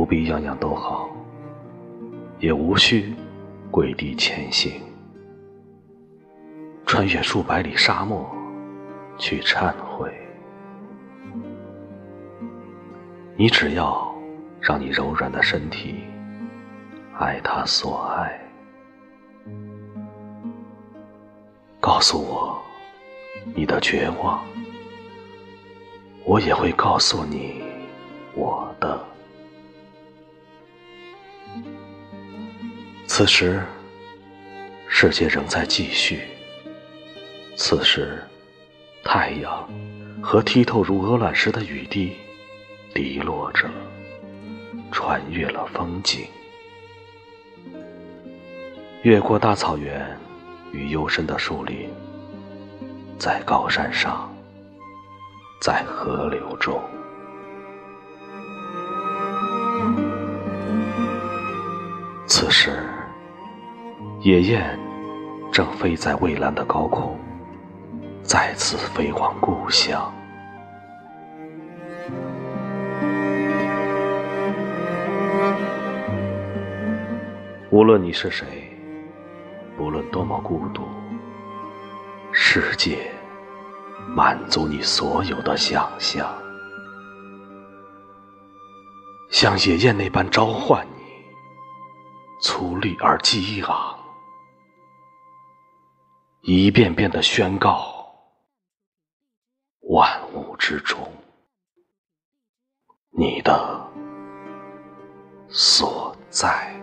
不必样样都好，也无需跪地前行，穿越数百里沙漠去忏悔。你只要让你柔软的身体爱他所爱，告诉我你的绝望，我也会告诉你我的。此时，世界仍在继续。此时，太阳和剔透如鹅卵石的雨滴。滴落着，穿越了风景，越过大草原与幽深的树林，在高山上，在河流中。此时，野雁正飞在蔚蓝的高空，再次飞往故乡。无论你是谁，不论多么孤独，世界满足你所有的想象，像野雁那般召唤你，粗粝而激昂，一遍遍的宣告万物之中你的所在。